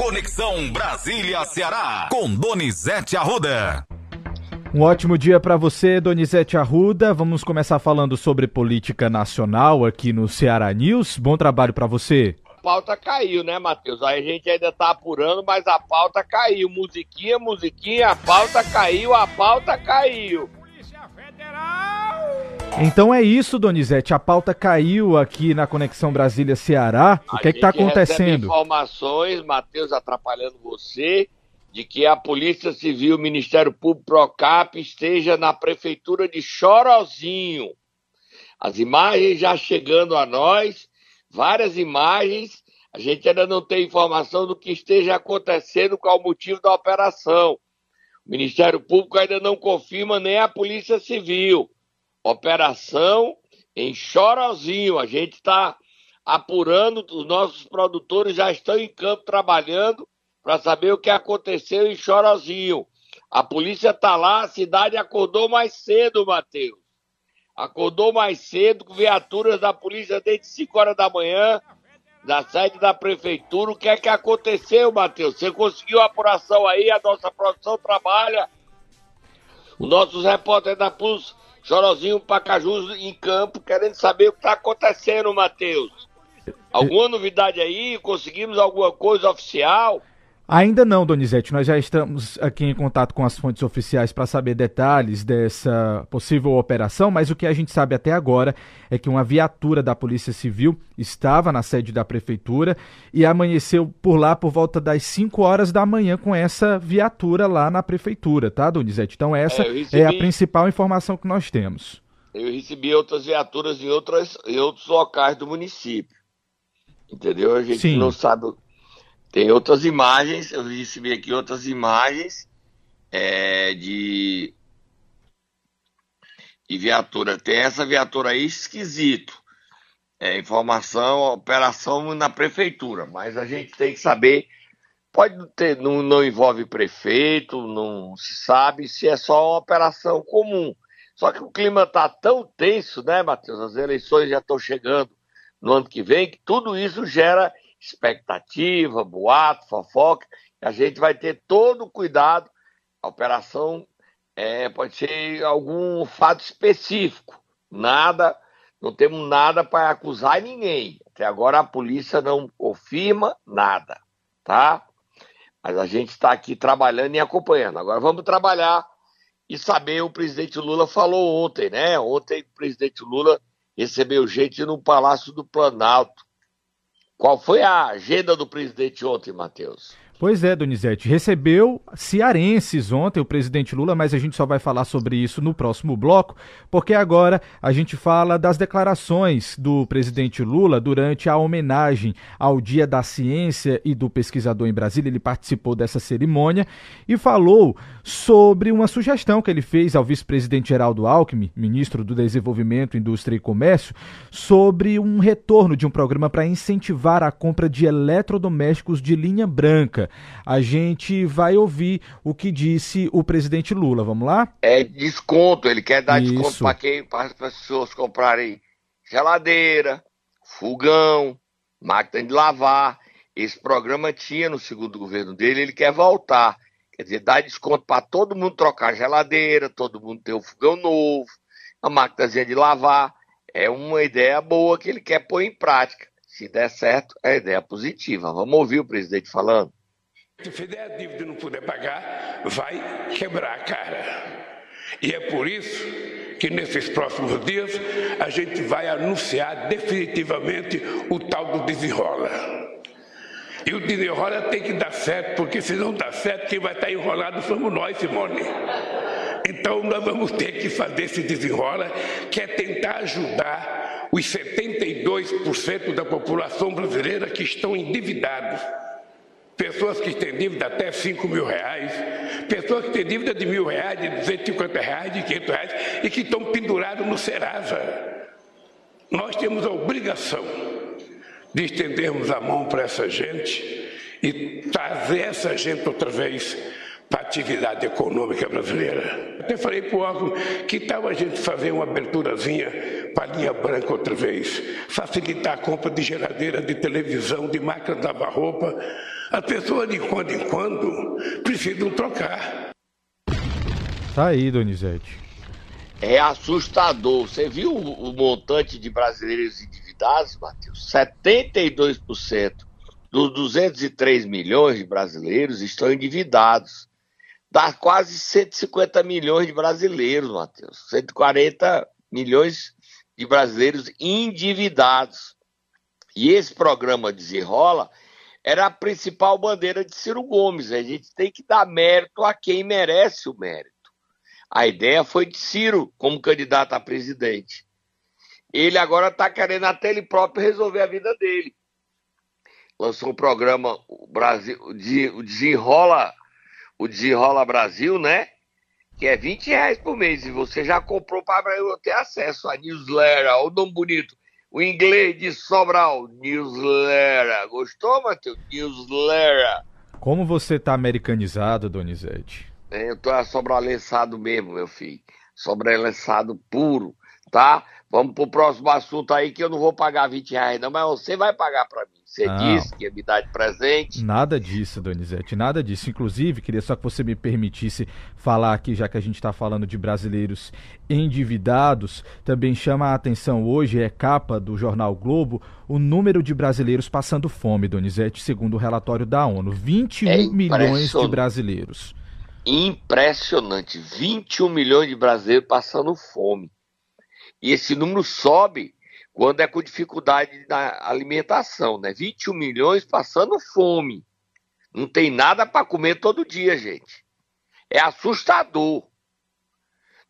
Conexão Brasília-Ceará, com Donizete Arruda. Um ótimo dia para você, Donizete Arruda. Vamos começar falando sobre política nacional aqui no Ceará News. Bom trabalho para você. A pauta caiu, né, Matheus? Aí a gente ainda tá apurando, mas a pauta caiu. Musiquinha, musiquinha, a pauta caiu, a pauta caiu. Polícia Federal! Então é isso, Donizete. A pauta caiu aqui na Conexão Brasília-Ceará. O que é que tá acontecendo? informações, Matheus, atrapalhando você de que a Polícia Civil, o Ministério Público, Procap esteja na prefeitura de Chorozinho. As imagens já chegando a nós, várias imagens, a gente ainda não tem informação do que esteja acontecendo, qual o motivo da operação. O Ministério Público ainda não confirma nem a Polícia Civil. Operação em Chorozinho. A gente está apurando, os nossos produtores já estão em campo trabalhando para saber o que aconteceu em Chorozinho. A polícia está lá, a cidade acordou mais cedo, Matheus. Acordou mais cedo com viaturas da polícia desde 5 horas da manhã, da sede da prefeitura. O que é que aconteceu, Matheus? Você conseguiu a apuração aí, a nossa produção trabalha. Os nossos repórteres da PUS, Chorozinho, Pacajus em campo, querendo saber o que está acontecendo, Matheus. Alguma novidade aí? Conseguimos alguma coisa oficial? Ainda não, Donizete. Nós já estamos aqui em contato com as fontes oficiais para saber detalhes dessa possível operação, mas o que a gente sabe até agora é que uma viatura da Polícia Civil estava na sede da Prefeitura e amanheceu por lá por volta das 5 horas da manhã com essa viatura lá na Prefeitura, tá, Donizete? Então, essa é, recebi... é a principal informação que nós temos. Eu recebi outras viaturas em, outras, em outros locais do município. Entendeu? A gente Sim. não sabe tem outras imagens, eu recebi aqui outras imagens é, de, de viatura. Tem essa viatura aí esquisito. É, informação, operação na prefeitura, mas a gente tem que saber. Pode ter, não, não envolve prefeito, não se sabe se é só uma operação comum. Só que o clima está tão tenso, né, Matheus? As eleições já estão chegando no ano que vem, que tudo isso gera expectativa, boato, fofoca. A gente vai ter todo o cuidado. A operação é, pode ser algum fato específico. Nada, não temos nada para acusar ninguém. Até agora a polícia não confirma nada, tá? Mas a gente está aqui trabalhando e acompanhando. Agora vamos trabalhar e saber. O presidente Lula falou ontem, né? Ontem o presidente Lula recebeu gente no Palácio do Planalto qual foi a agenda do presidente ontem, Matheus? Pois é, Donizete. Recebeu cearenses ontem o presidente Lula, mas a gente só vai falar sobre isso no próximo bloco, porque agora a gente fala das declarações do presidente Lula durante a homenagem ao Dia da Ciência e do Pesquisador em Brasília. Ele participou dessa cerimônia e falou sobre uma sugestão que ele fez ao vice-presidente Geraldo Alckmin, ministro do Desenvolvimento, Indústria e Comércio, sobre um retorno de um programa para incentivar a compra de eletrodomésticos de linha branca a gente vai ouvir o que disse o presidente Lula. Vamos lá? É desconto, ele quer dar Isso. desconto para quem para as pessoas comprarem geladeira, fogão, máquina de lavar. Esse programa tinha no segundo governo dele, ele quer voltar. Quer dizer, dar desconto para todo mundo trocar geladeira, todo mundo ter um fogão novo, a máquina de lavar. É uma ideia boa que ele quer pôr em prática. Se der certo, é ideia positiva. Vamos ouvir o presidente falando. Se fizer a dívida e não puder pagar, vai quebrar a cara. E é por isso que nesses próximos dias a gente vai anunciar definitivamente o tal do desenrola. E o desenrola tem que dar certo, porque se não dar certo, quem vai estar enrolado somos nós, Simone. Então nós vamos ter que fazer esse desenrola, que é tentar ajudar os 72% da população brasileira que estão endividados pessoas que têm dívida até 5 mil reais, pessoas que têm dívida de mil reais, de 250 reais, de 500 reais e que estão pendurados no Serasa. Nós temos a obrigação de estendermos a mão para essa gente e trazer essa gente outra vez para a atividade econômica brasileira. Até falei para o órgão que tal a gente fazer uma aberturazinha para a linha branca outra vez, facilitar a compra de geladeira, de televisão, de máquina de lavar roupa, As pessoas de quando em quando precisam trocar. Tá aí, Donizete. É assustador. Você viu o montante de brasileiros endividados, Matheus? 72% dos 203 milhões de brasileiros estão endividados. Dá quase 150 milhões de brasileiros, Matheus. 140 milhões de brasileiros endividados. E esse programa Desenrola era a principal bandeira de Ciro Gomes. A gente tem que dar mérito a quem merece o mérito. A ideia foi de Ciro como candidato a presidente. Ele agora está querendo até ele próprio resolver a vida dele. Lançou um programa, o Brasil, o Desenrola, o Desenrola Brasil, né? Que é 20 reais por mês. E você já comprou para eu ter acesso a newsletter, olha o nome bonito. O inglês de Sobral, newsletter. Gostou, Matheus? Newsletter. Como você tá americanizado, Donizete? É, eu tô sobralençado mesmo, meu filho. Sobralençado puro, tá? Vamos pro próximo assunto aí que eu não vou pagar 20 reais, não, mas você vai pagar para mim. Você não. disse que ia me dar de presente. Nada disso, Donizete, nada disso. Inclusive, queria só que você me permitisse falar aqui, já que a gente está falando de brasileiros endividados, também chama a atenção hoje, é capa do jornal Globo, o número de brasileiros passando fome, Donizete, segundo o relatório da ONU. 21 é milhões de brasileiros. Impressionante. 21 milhões de brasileiros passando fome. E esse número sobe quando é com dificuldade na alimentação, né? 21 milhões passando fome. Não tem nada para comer todo dia, gente. É assustador.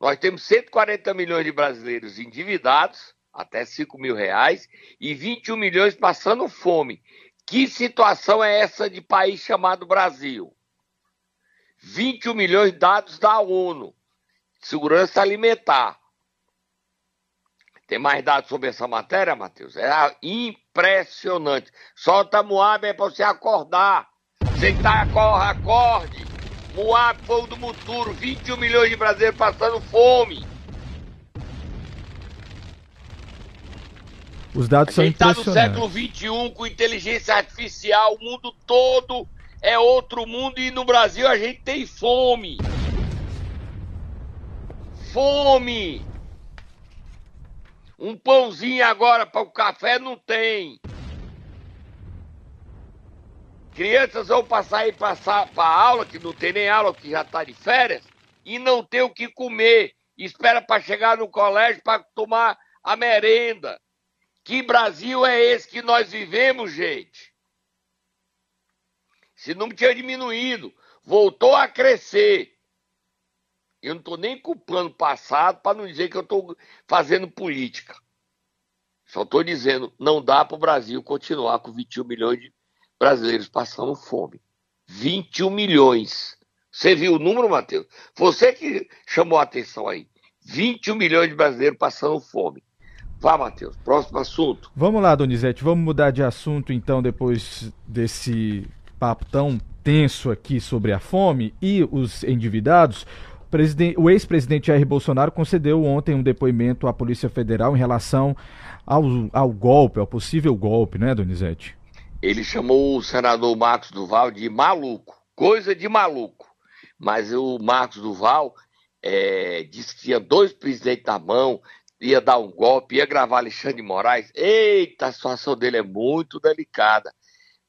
Nós temos 140 milhões de brasileiros endividados, até 5 mil reais, e 21 milhões passando fome. Que situação é essa de país chamado Brasil? 21 milhões dados da ONU, segurança alimentar. Tem mais dados sobre essa matéria, Matheus? É impressionante. Solta Moab é para você acordar. Você tá, acorde, acorde. Moab, fogo do Muturo, 21 milhões de brasileiros passando fome. Os dados são impressionantes. A gente está no século XXI com inteligência artificial, o mundo todo é outro mundo e no Brasil a gente tem fome. Fome. Um pãozinho agora para o café não tem. Crianças vão passar aí para a aula, que não tem nem aula, que já está de férias, e não tem o que comer. Espera para chegar no colégio para tomar a merenda. Que Brasil é esse que nós vivemos, gente? Se não tinha diminuído, voltou a crescer. Eu não estou nem culpando o passado para não dizer que eu estou fazendo política. Só estou dizendo, não dá para o Brasil continuar com 21 milhões de brasileiros passando fome. 21 milhões. Você viu o número, Matheus? Você que chamou a atenção aí. 21 milhões de brasileiros passando fome. Vá, Matheus, próximo assunto. Vamos lá, Donizete, vamos mudar de assunto então depois desse papo tão tenso aqui sobre a fome e os endividados o ex-presidente Jair Bolsonaro concedeu ontem um depoimento à Polícia Federal em relação ao, ao golpe, ao possível golpe, né, Donizete? Ele chamou o senador Marcos Duval de maluco, coisa de maluco. Mas o Marcos Duval é, disse que tinha dois presidentes na mão, ia dar um golpe, ia gravar Alexandre de Moraes. Eita, a situação dele é muito delicada.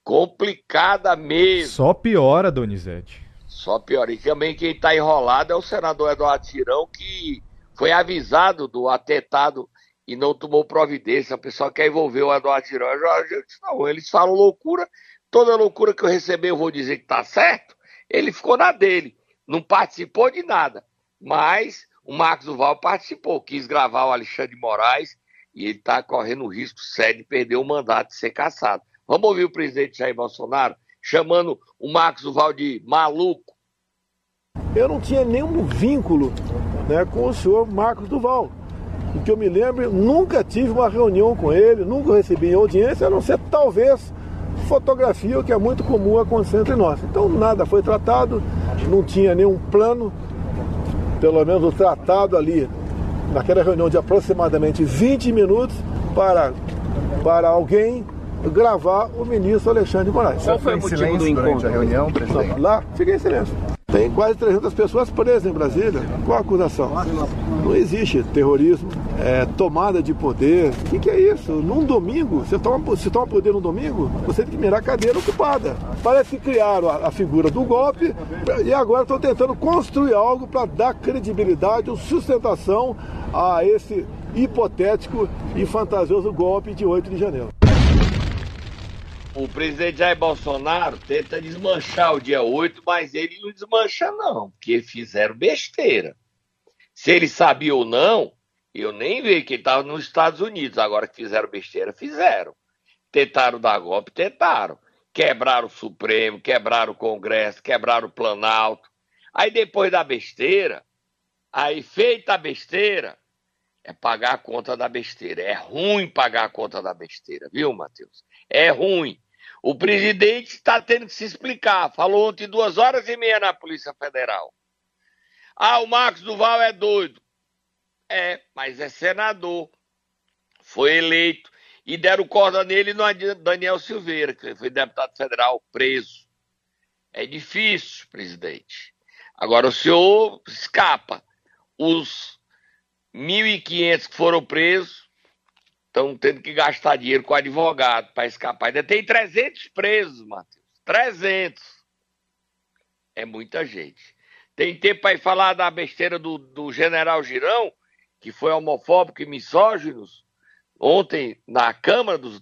Complicada mesmo. Só piora, Donizete. Só pior. E também quem está enrolado é o senador Eduardo Tirão, que foi avisado do atentado e não tomou providência. O pessoal quer envolver o Eduardo Tirão. Eu, disse, não, eles falam loucura. Toda loucura que eu receber, eu vou dizer que está certo. Ele ficou na dele. Não participou de nada. Mas o Marcos Duval participou. Quis gravar o Alexandre Moraes e ele está correndo o risco sério de perder o mandato de ser caçado. Vamos ouvir o presidente Jair Bolsonaro? chamando o Marcos Duval de maluco. Eu não tinha nenhum vínculo né, com o senhor Marcos Duval. O que eu me lembro, nunca tive uma reunião com ele, nunca recebi audiência, a não ser talvez fotografia, o que é muito comum acontecer entre nós. Então nada foi tratado, não tinha nenhum plano, pelo menos o tratado ali, naquela reunião de aproximadamente 20 minutos, para, para alguém gravar o ministro Alexandre de Moraes. Qual foi o motivo do encontro? A reunião, presidente? Lá, fiquei em silêncio. Tem quase 300 pessoas presas em Brasília. Qual a acusação? Não existe terrorismo, é, tomada de poder. O que, que, é isso? Num domingo, você toma, se toma poder num domingo, você tem que mirar a cadeira ocupada. Parece que criaram a, a figura do golpe e agora estão tentando construir algo para dar credibilidade ou sustentação a esse hipotético e fantasioso golpe de 8 de janeiro. O presidente Jair Bolsonaro tenta desmanchar o dia 8, mas ele não desmancha, não, porque fizeram besteira. Se ele sabia ou não, eu nem vi que ele estava nos Estados Unidos. Agora que fizeram besteira, fizeram. Tentaram dar golpe, tentaram. Quebraram o Supremo, quebraram o Congresso, quebraram o Planalto. Aí depois da besteira, aí feita a besteira, é pagar a conta da besteira. É ruim pagar a conta da besteira, viu, Matheus? É ruim. O presidente está tendo que se explicar. Falou ontem duas horas e meia na Polícia Federal. Ah, o Marcos Duval é doido. É, mas é senador. Foi eleito. E deram corda nele no Daniel Silveira, que foi deputado federal preso. É difícil, presidente. Agora o senhor escapa. Os 1.500 que foram presos estão tendo que gastar dinheiro com advogado para escapar. Ainda tem 300 presos, Matheus. 300. É muita gente. Tem tempo para falar da besteira do, do general Girão, que foi homofóbico e misógino, ontem na Câmara dos,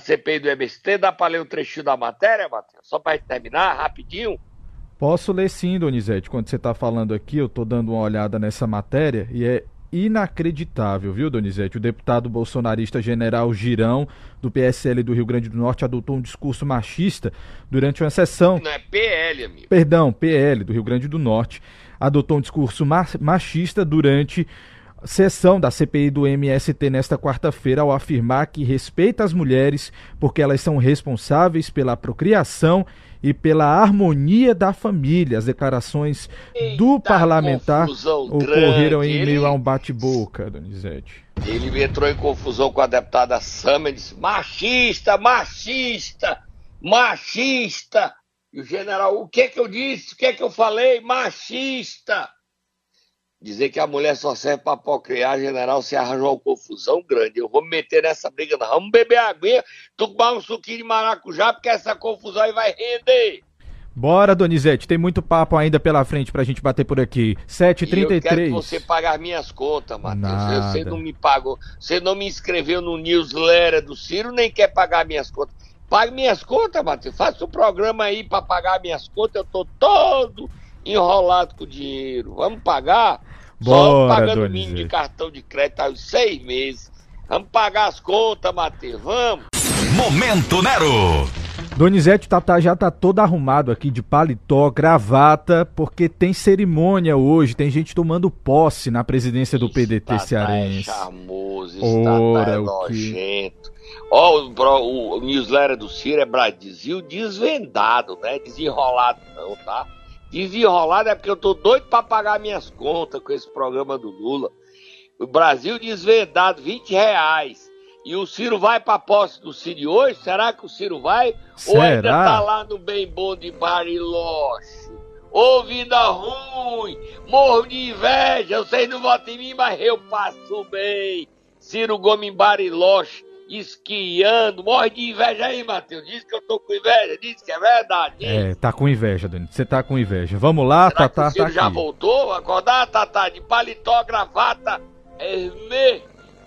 CPI do MST. Dá para ler um trechinho da matéria, Matheus? Só para terminar, rapidinho. Posso ler sim, Donizete. Quando você está falando aqui, eu estou dando uma olhada nessa matéria e é inacreditável, viu, Donizete? O deputado bolsonarista General Girão, do PSL do Rio Grande do Norte, adotou um discurso machista durante uma sessão. Não é PL, amigo. Perdão, PL do Rio Grande do Norte. Adotou um discurso machista durante sessão da CPI do MST nesta quarta-feira ao afirmar que respeita as mulheres porque elas são responsáveis pela procriação e pela harmonia da família. As declarações Eita, do parlamentar ocorreram grande. em ele, meio a um bate-boca, Donizete. Ele entrou em confusão com a deputada Sama e disse: machista, machista, machista. E o general, o que que eu disse? O que que eu falei? Machista. Dizer que a mulher só serve para procriar, general, se arranjou uma confusão grande. Eu vou me meter nessa briga, não. Vamos beber aguinha, tomar um suquinho de maracujá, porque essa confusão aí vai render. Bora, Donizete, tem muito papo ainda pela frente pra gente bater por aqui. 7h33. Eu quero que você pague as minhas contas, Matheus. Você não me pagou, você não me inscreveu no newsletter do Ciro, nem quer pagar minhas contas. Pague minhas contas, Matheus. Faça um programa aí pra pagar minhas contas. Eu tô todo enrolado com dinheiro. Vamos pagar? Bora, Só pagando mínimo de cartão de crédito há seis meses. Vamos pagar as contas, Matheus, vamos. Momento Nero. Donizete Tatá já tá todo arrumado aqui de paletó, gravata, porque tem cerimônia hoje, tem gente tomando posse na presidência do PDT cearense. É charmoso, Ora, é nojento. Ó, oh, o, o, newsletter do Ciro é Brasil desvendado, né? Desenrolado não, tá? Desenrolado é porque eu tô doido para pagar minhas contas com esse programa do Lula. O Brasil desvendado 20 reais. E o Ciro vai para posse do Ciro hoje? Será que o Ciro vai? Será? Ou ainda tá lá no bem bom de Bariloche? Ô vida ruim, morro de inveja, vocês não votam em mim, mas eu passo bem. Ciro Gomes Bariloche esquiando, morre de inveja aí, Matheus. Diz que eu tô com inveja, diz que é verdade. Diz. É, tá com inveja, Dani. Você tá com inveja. Vamos lá, Será Tatá o tá já voltou? Acordar, Tatá, de paletó, gravata, Hermê,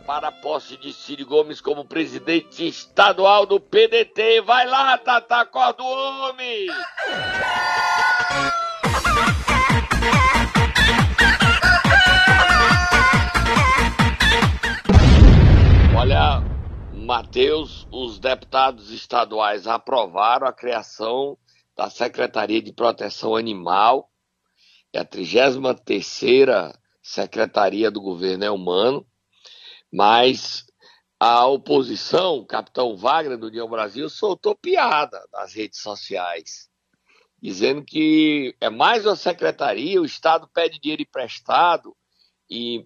para a posse de Ciro Gomes como presidente estadual do PDT. Vai lá, Tatá, acorda o homem! Mateus, os deputados estaduais aprovaram a criação da Secretaria de Proteção Animal, é a 33ª Secretaria do Governo é Humano, mas a oposição, o capitão Wagner do União Brasil, soltou piada nas redes sociais, dizendo que é mais uma secretaria, o Estado pede dinheiro emprestado e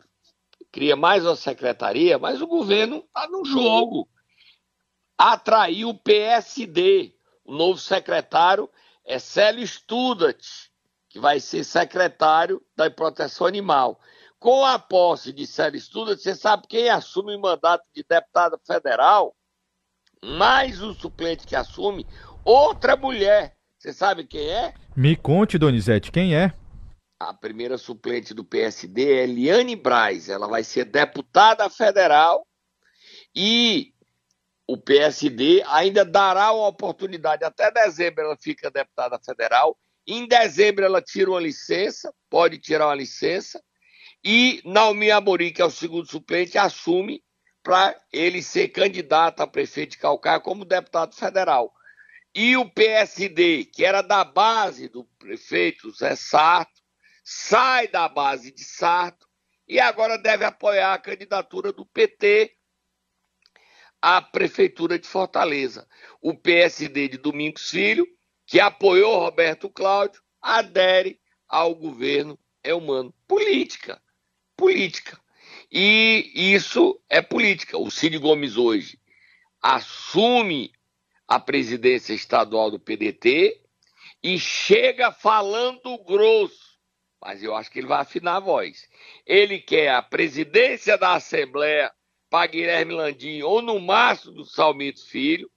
cria mais uma secretaria, mas o governo está no jogo. atrair o PSD. O novo secretário é Célio Studat, que vai ser secretário da Proteção Animal. Com a posse de Célio Studat, você sabe quem assume o mandato de deputada federal? Mais o suplente que assume, outra mulher. Você sabe quem é? Me conte, Donizete, quem é? A primeira suplente do PSD é Eliane Braz. Ela vai ser deputada federal e o PSD ainda dará uma oportunidade. Até dezembro ela fica deputada federal. Em dezembro ela tira uma licença, pode tirar uma licença. E Naomi Amorim, que é o segundo suplente, assume para ele ser candidato a prefeito de Calcaia como deputado federal. E o PSD, que era da base do prefeito Zé Sarto, sai da base de Sarto e agora deve apoiar a candidatura do PT à Prefeitura de Fortaleza. O PSD de Domingos Filho, que apoiou Roberto Cláudio, adere ao governo é humano. Política. Política. E isso é política. O Cid Gomes hoje assume a presidência estadual do PDT e chega falando grosso mas eu acho que ele vai afinar a voz. Ele quer a presidência da Assembleia para Guilherme Landim ou no máximo do Salmito Filho.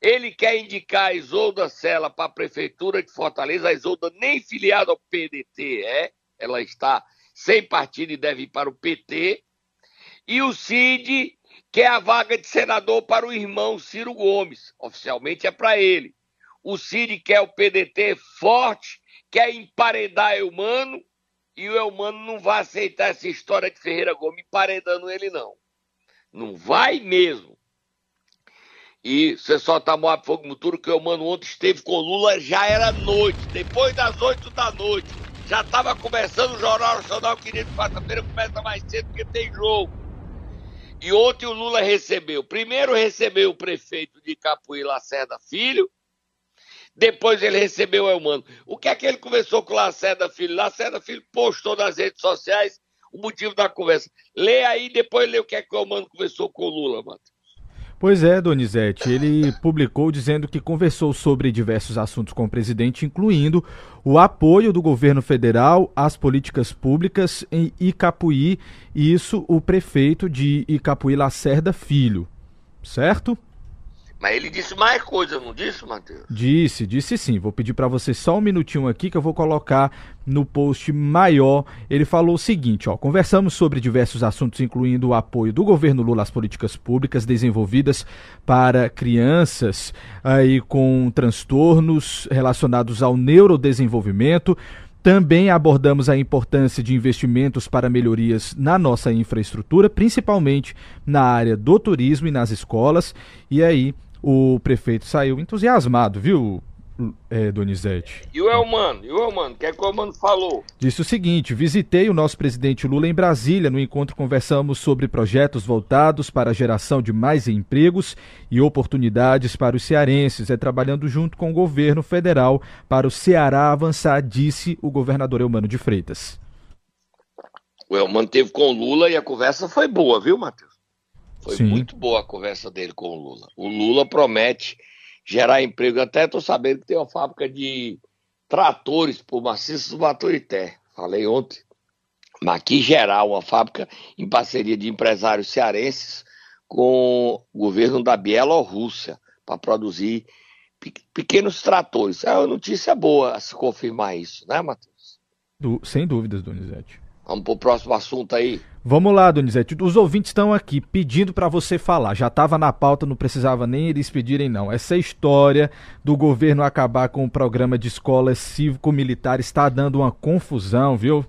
Ele quer indicar a Isolda Sela para a Prefeitura de Fortaleza. A Isolda nem filiada ao PDT é, ela está sem partido e deve ir para o PT. E o Cid quer a vaga de senador para o irmão Ciro Gomes. Oficialmente é para ele. O Cid quer o PDT forte, quer emparedar Eumano e o Elmano não vai aceitar essa história de Ferreira Gomes emparedando ele, não. Não vai mesmo. E você só tá moado fogo no turno que o Elmano ontem esteve com Lula, já era noite, depois das oito da noite. Já estava começando o Jornal Nacional, que de quarta-feira começa mais cedo porque tem jogo. E ontem o Lula recebeu. Primeiro recebeu o prefeito de Capuí Lacerda Filho, depois ele recebeu o Elmano. O que é que ele conversou com o Lacerda Filho? Lacerda Filho postou nas redes sociais o motivo da conversa. Lê aí, depois lê o que é que o Elmano conversou com o Lula, Matheus. Pois é, Donizete, ele publicou dizendo que conversou sobre diversos assuntos com o presidente, incluindo o apoio do governo federal às políticas públicas em Icapuí, e isso o prefeito de Icapuí Lacerda Filho, certo? Mas ele disse mais coisa, não disse, Matheus? Disse, disse sim. Vou pedir para você só um minutinho aqui que eu vou colocar no post maior. Ele falou o seguinte, ó: "Conversamos sobre diversos assuntos incluindo o apoio do governo Lula às políticas públicas desenvolvidas para crianças aí com transtornos relacionados ao neurodesenvolvimento, também abordamos a importância de investimentos para melhorias na nossa infraestrutura, principalmente na área do turismo e nas escolas. E aí o prefeito saiu entusiasmado, viu, é, Donizete? E o Elmano? E o Elmano? O que é que o Elmano falou? Disse o seguinte: visitei o nosso presidente Lula em Brasília. No encontro, conversamos sobre projetos voltados para a geração de mais empregos e oportunidades para os cearenses, é trabalhando junto com o governo federal para o Ceará avançar, disse o governador Elmano de Freitas. O Elmano teve com o Lula e a conversa foi boa, viu, Matheus? Foi Sim. muito boa a conversa dele com o Lula. O Lula promete gerar emprego. Até estou sabendo que tem uma fábrica de tratores por maciços do Baturité. Falei ontem. Mas aqui geral, uma fábrica em parceria de empresários cearenses com o governo da Bielorrússia para produzir pequenos tratores. É uma notícia boa se confirmar isso, né, Matheus? sem dúvidas, Donizete. Vamos para o próximo assunto aí. Vamos lá, Donizete. Os ouvintes estão aqui pedindo para você falar. Já estava na pauta, não precisava nem eles pedirem, não. Essa história do governo acabar com o programa de escolas cívico-militar está dando uma confusão, viu?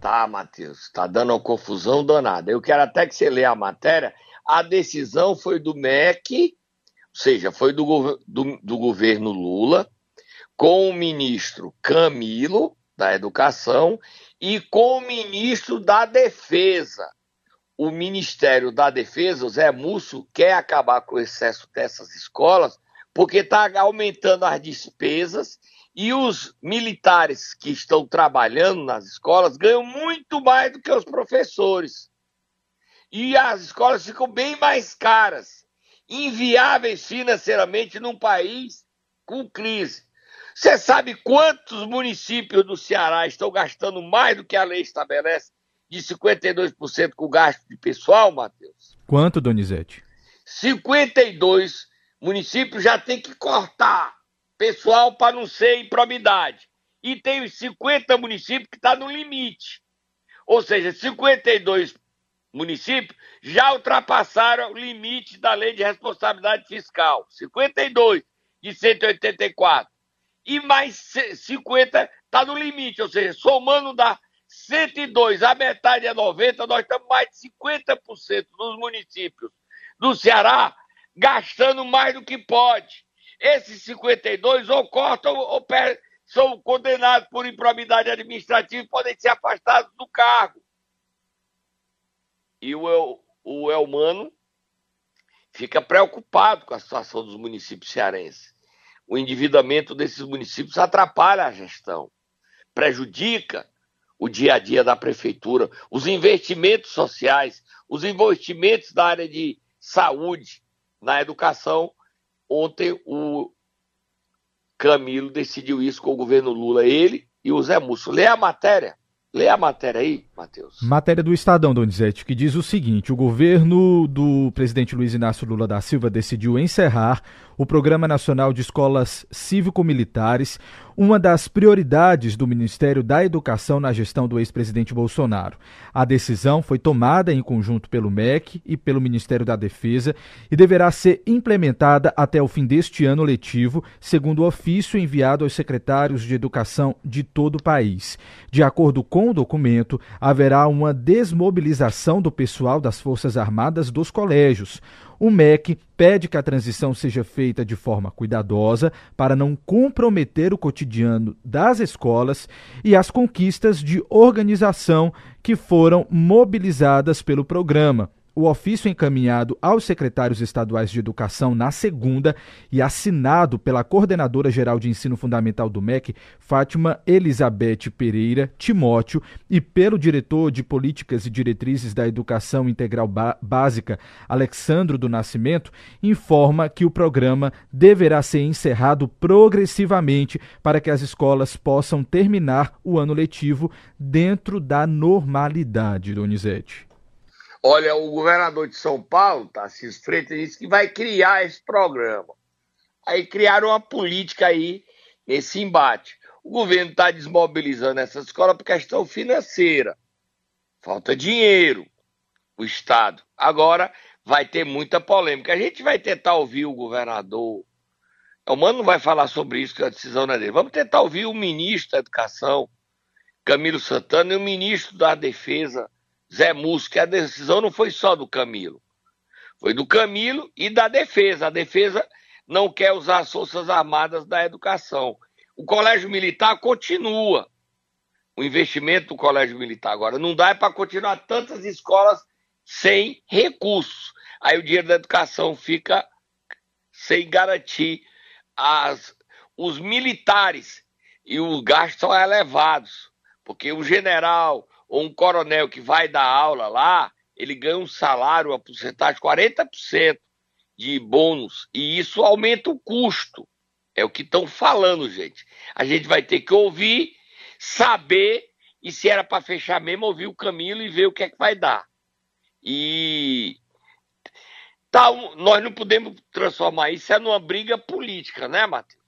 Tá, Matheus. Está dando uma confusão danada. Eu quero até que você leia a matéria. A decisão foi do MEC, ou seja, foi do, do, do governo Lula, com o ministro Camilo, da Educação, e com o ministro da Defesa. O Ministério da Defesa, o Zé Múcio, quer acabar com o excesso dessas escolas, porque está aumentando as despesas e os militares que estão trabalhando nas escolas ganham muito mais do que os professores. E as escolas ficam bem mais caras. inviáveis financeiramente num país com crise. Você sabe quantos municípios do Ceará estão gastando mais do que a lei estabelece de 52% com gasto de pessoal, Matheus? Quanto, Donizete? 52 municípios já tem que cortar pessoal para não ser improbidade. E tem os 50 municípios que estão tá no limite. Ou seja, 52 municípios já ultrapassaram o limite da lei de responsabilidade fiscal. 52 de 184. E mais 50 está no limite, ou seja, somando dá 102, a metade é 90, nós estamos mais de 50% dos municípios do Ceará gastando mais do que pode. Esses 52 ou cortam ou são condenados por improbidade administrativa e podem ser afastados do cargo. E o, El, o Elmano fica preocupado com a situação dos municípios cearenses. O endividamento desses municípios atrapalha a gestão, prejudica o dia a dia da prefeitura, os investimentos sociais, os investimentos da área de saúde, na educação. Ontem o Camilo decidiu isso com o governo Lula, ele e o Zé Múcio. Lê a matéria. Lê a matéria aí, Matheus. Matéria do Estadão, Donizete, que diz o seguinte: o governo do presidente Luiz Inácio Lula da Silva decidiu encerrar o Programa Nacional de Escolas Cívico-Militares, uma das prioridades do Ministério da Educação na gestão do ex-presidente Bolsonaro. A decisão foi tomada em conjunto pelo MEC e pelo Ministério da Defesa e deverá ser implementada até o fim deste ano letivo, segundo o ofício enviado aos secretários de Educação de todo o país. De acordo com o documento, haverá uma desmobilização do pessoal das Forças Armadas dos colégios. O MEC pede que a transição seja feita de forma cuidadosa para não comprometer o cotidiano das escolas e as conquistas de organização que foram mobilizadas pelo programa o ofício encaminhado aos secretários estaduais de educação na segunda e assinado pela coordenadora geral de ensino fundamental do MEC, Fátima Elizabeth Pereira Timóteo, e pelo diretor de políticas e diretrizes da educação integral básica, Alexandro do Nascimento, informa que o programa deverá ser encerrado progressivamente para que as escolas possam terminar o ano letivo dentro da normalidade, Donizete. Olha, o governador de São Paulo, Tarcísio Freitas, disse que vai criar esse programa. Aí criaram uma política aí nesse embate. O governo está desmobilizando essa escola por questão financeira. Falta dinheiro. O Estado. Agora vai ter muita polêmica. A gente vai tentar ouvir o governador. O Mano não vai falar sobre isso, que a decisão não é dele. Vamos tentar ouvir o ministro da Educação, Camilo Santana, e o ministro da Defesa, Zé que a decisão não foi só do Camilo. Foi do Camilo e da defesa. A defesa não quer usar as Forças Armadas da educação. O Colégio Militar continua. O investimento do Colégio Militar agora não dá para continuar tantas escolas sem recursos. Aí o dinheiro da educação fica sem garantir as, os militares e os gastos são elevados, porque o general, ou um coronel que vai dar aula lá, ele ganha um salário, uma porcentagem, 40% de bônus, e isso aumenta o custo. É o que estão falando, gente. A gente vai ter que ouvir, saber, e se era para fechar mesmo, ouvir o Camilo e ver o que é que vai dar. E tá, nós não podemos transformar isso numa briga política, né, Matheus?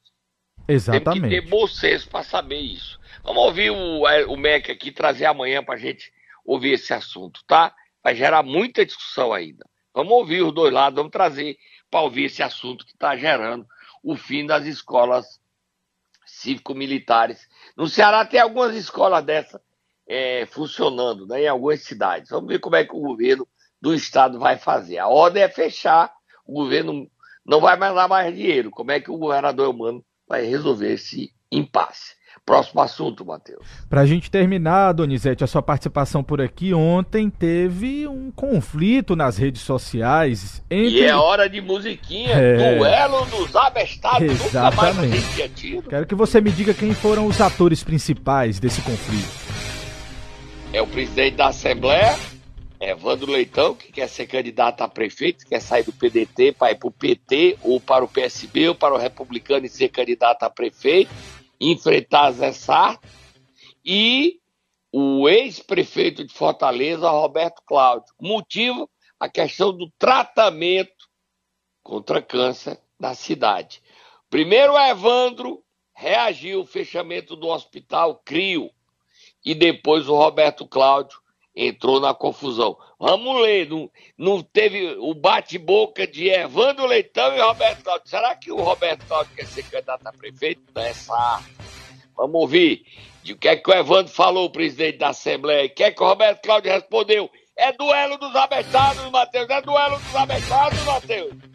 Exatamente. Tem que ter bom senso para saber isso. Vamos ouvir o, é, o MEC aqui, trazer amanhã para a gente ouvir esse assunto, tá? Vai gerar muita discussão ainda. Vamos ouvir os dois lados, vamos trazer para ouvir esse assunto que está gerando o fim das escolas cívico-militares. No Ceará tem algumas escolas dessas é, funcionando né, em algumas cidades. Vamos ver como é que o governo do estado vai fazer. A ordem é fechar, o governo não vai mais dar mais dinheiro. Como é que o governador humano vai resolver esse impasse? Próximo assunto, Matheus. Para a gente terminar, Donizete, a sua participação por aqui ontem teve um conflito nas redes sociais. Entre... E é hora de musiquinha, é... duelo dos abestados. Exatamente. Quero que você me diga quem foram os atores principais desse conflito. É o presidente da Assembleia, Evandro Leitão, que quer ser candidato a prefeito, quer sair do PDT para ir para o PT, ou para o PSB, ou para o Republicano e ser candidato a prefeito, enfrentar Zé Sarto, e o ex-prefeito de Fortaleza, Roberto Cláudio. Motivo, a questão do tratamento contra câncer na cidade. Primeiro, Evandro reagiu ao fechamento do hospital CRIO, e depois o Roberto Cláudio entrou na confusão. Vamos ler, não, não teve o bate-boca de Evandro Leitão e Roberto Cláudio. Será que o Roberto Cláudio quer ser candidato a prefeito? Nessa. Vamos ouvir de o que é que o Evandro falou, o presidente da Assembleia. O que é que o Roberto Cláudio respondeu? É duelo dos abertados, Matheus. É duelo dos abertados, Matheus.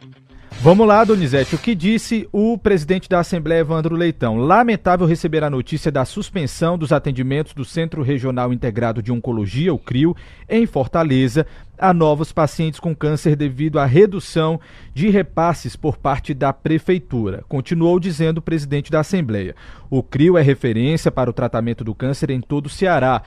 Vamos lá, Donizete. O que disse o presidente da Assembleia, Evandro Leitão? Lamentável receber a notícia da suspensão dos atendimentos do Centro Regional Integrado de Oncologia, o CRIO, em Fortaleza, a novos pacientes com câncer devido à redução de repasses por parte da Prefeitura. Continuou dizendo o presidente da Assembleia. O CRIO é referência para o tratamento do câncer em todo o Ceará.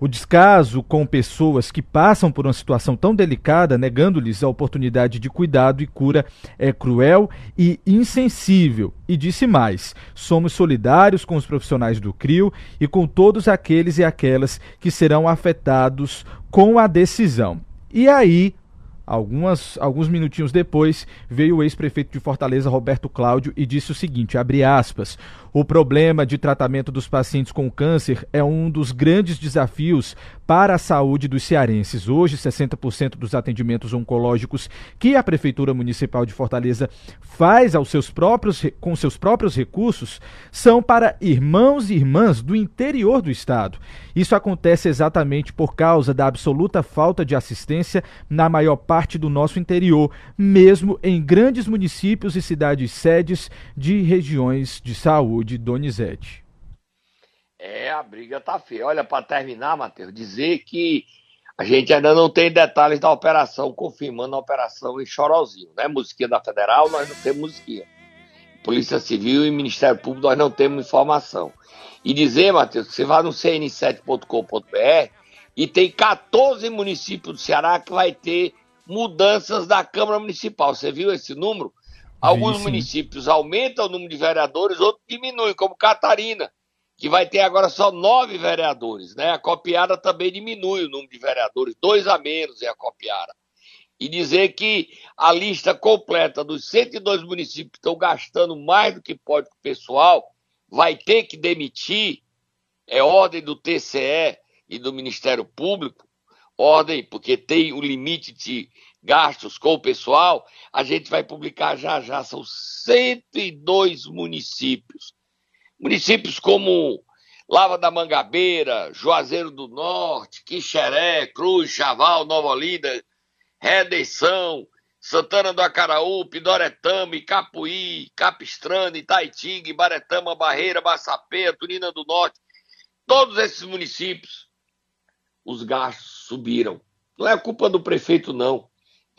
O descaso com pessoas que passam por uma situação tão delicada, negando-lhes a oportunidade de cuidado e cura, é cruel e insensível. E disse mais: somos solidários com os profissionais do CRIO e com todos aqueles e aquelas que serão afetados com a decisão. E aí, Algumas, alguns minutinhos depois, veio o ex-prefeito de Fortaleza, Roberto Cláudio, e disse o seguinte: abre aspas. O problema de tratamento dos pacientes com câncer é um dos grandes desafios para a saúde dos cearenses. Hoje, 60% dos atendimentos oncológicos que a Prefeitura Municipal de Fortaleza faz aos seus próprios, com seus próprios recursos são para irmãos e irmãs do interior do estado. Isso acontece exatamente por causa da absoluta falta de assistência na maior parte do nosso interior, mesmo em grandes municípios e cidades sedes de regiões de saúde de Donizete. É, a briga tá feia. Olha, para terminar, Matheus, dizer que a gente ainda não tem detalhes da operação, confirmando a operação em Chorozinho, né? Musiquinha da Federal, nós não temos musiquinha. Polícia Civil e Ministério Público, nós não temos informação. E dizer, Matheus, que você vai no cn7.com.br e tem 14 municípios do Ceará que vai ter mudanças da Câmara Municipal. Você viu esse número? Alguns Aí, municípios aumentam o número de vereadores, outros diminuem, como Catarina, que vai ter agora só nove vereadores. Né? A Copiara também diminui o número de vereadores, dois a menos é a Copiara. E dizer que a lista completa dos 102 municípios que estão gastando mais do que pode com o pessoal, vai ter que demitir, é ordem do TCE e do Ministério Público, ordem, porque tem o limite de gastos com o pessoal, a gente vai publicar já já. São 102 municípios. Municípios como Lava da Mangabeira, Juazeiro do Norte, Quixeré, Cruz, Chaval, Nova Olinda, Redenção, Santana do Acaraú, Pidoretama, Capuí, Capistrano, Itaitinga, Baretama, Barreira, Massapê, Turina do Norte. Todos esses municípios, os gastos subiram. Não é culpa do prefeito, não.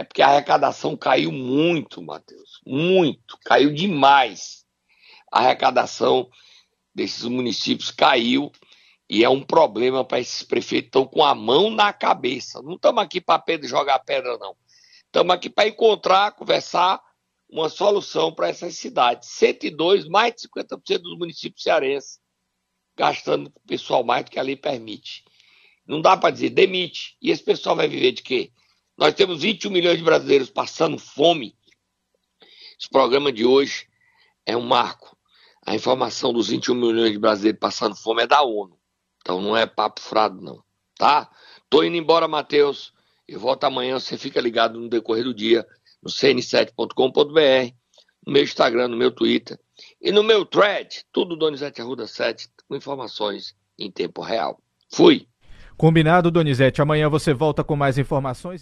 É porque a arrecadação caiu muito, Matheus. Muito. Caiu demais. A arrecadação desses municípios caiu e é um problema para esses prefeitos estão com a mão na cabeça. Não estamos aqui para jogar pedra, não. Estamos aqui para encontrar, conversar uma solução para essas cidades. 102, mais de 50% dos municípios cearenses gastando pessoal mais do que a lei permite. Não dá para dizer demite. E esse pessoal vai viver de quê? Nós temos 21 milhões de brasileiros passando fome. Esse programa de hoje é um marco. A informação dos 21 milhões de brasileiros passando fome é da ONU. Então não é papo furado, não. Tá? Tô indo embora, Matheus. Eu volto amanhã. Você fica ligado no decorrer do dia no cn7.com.br, no meu Instagram, no meu Twitter e no meu thread, tudo Donizete Arruda 7, com informações em tempo real. Fui! Combinado, Donizete. Amanhã você volta com mais informações.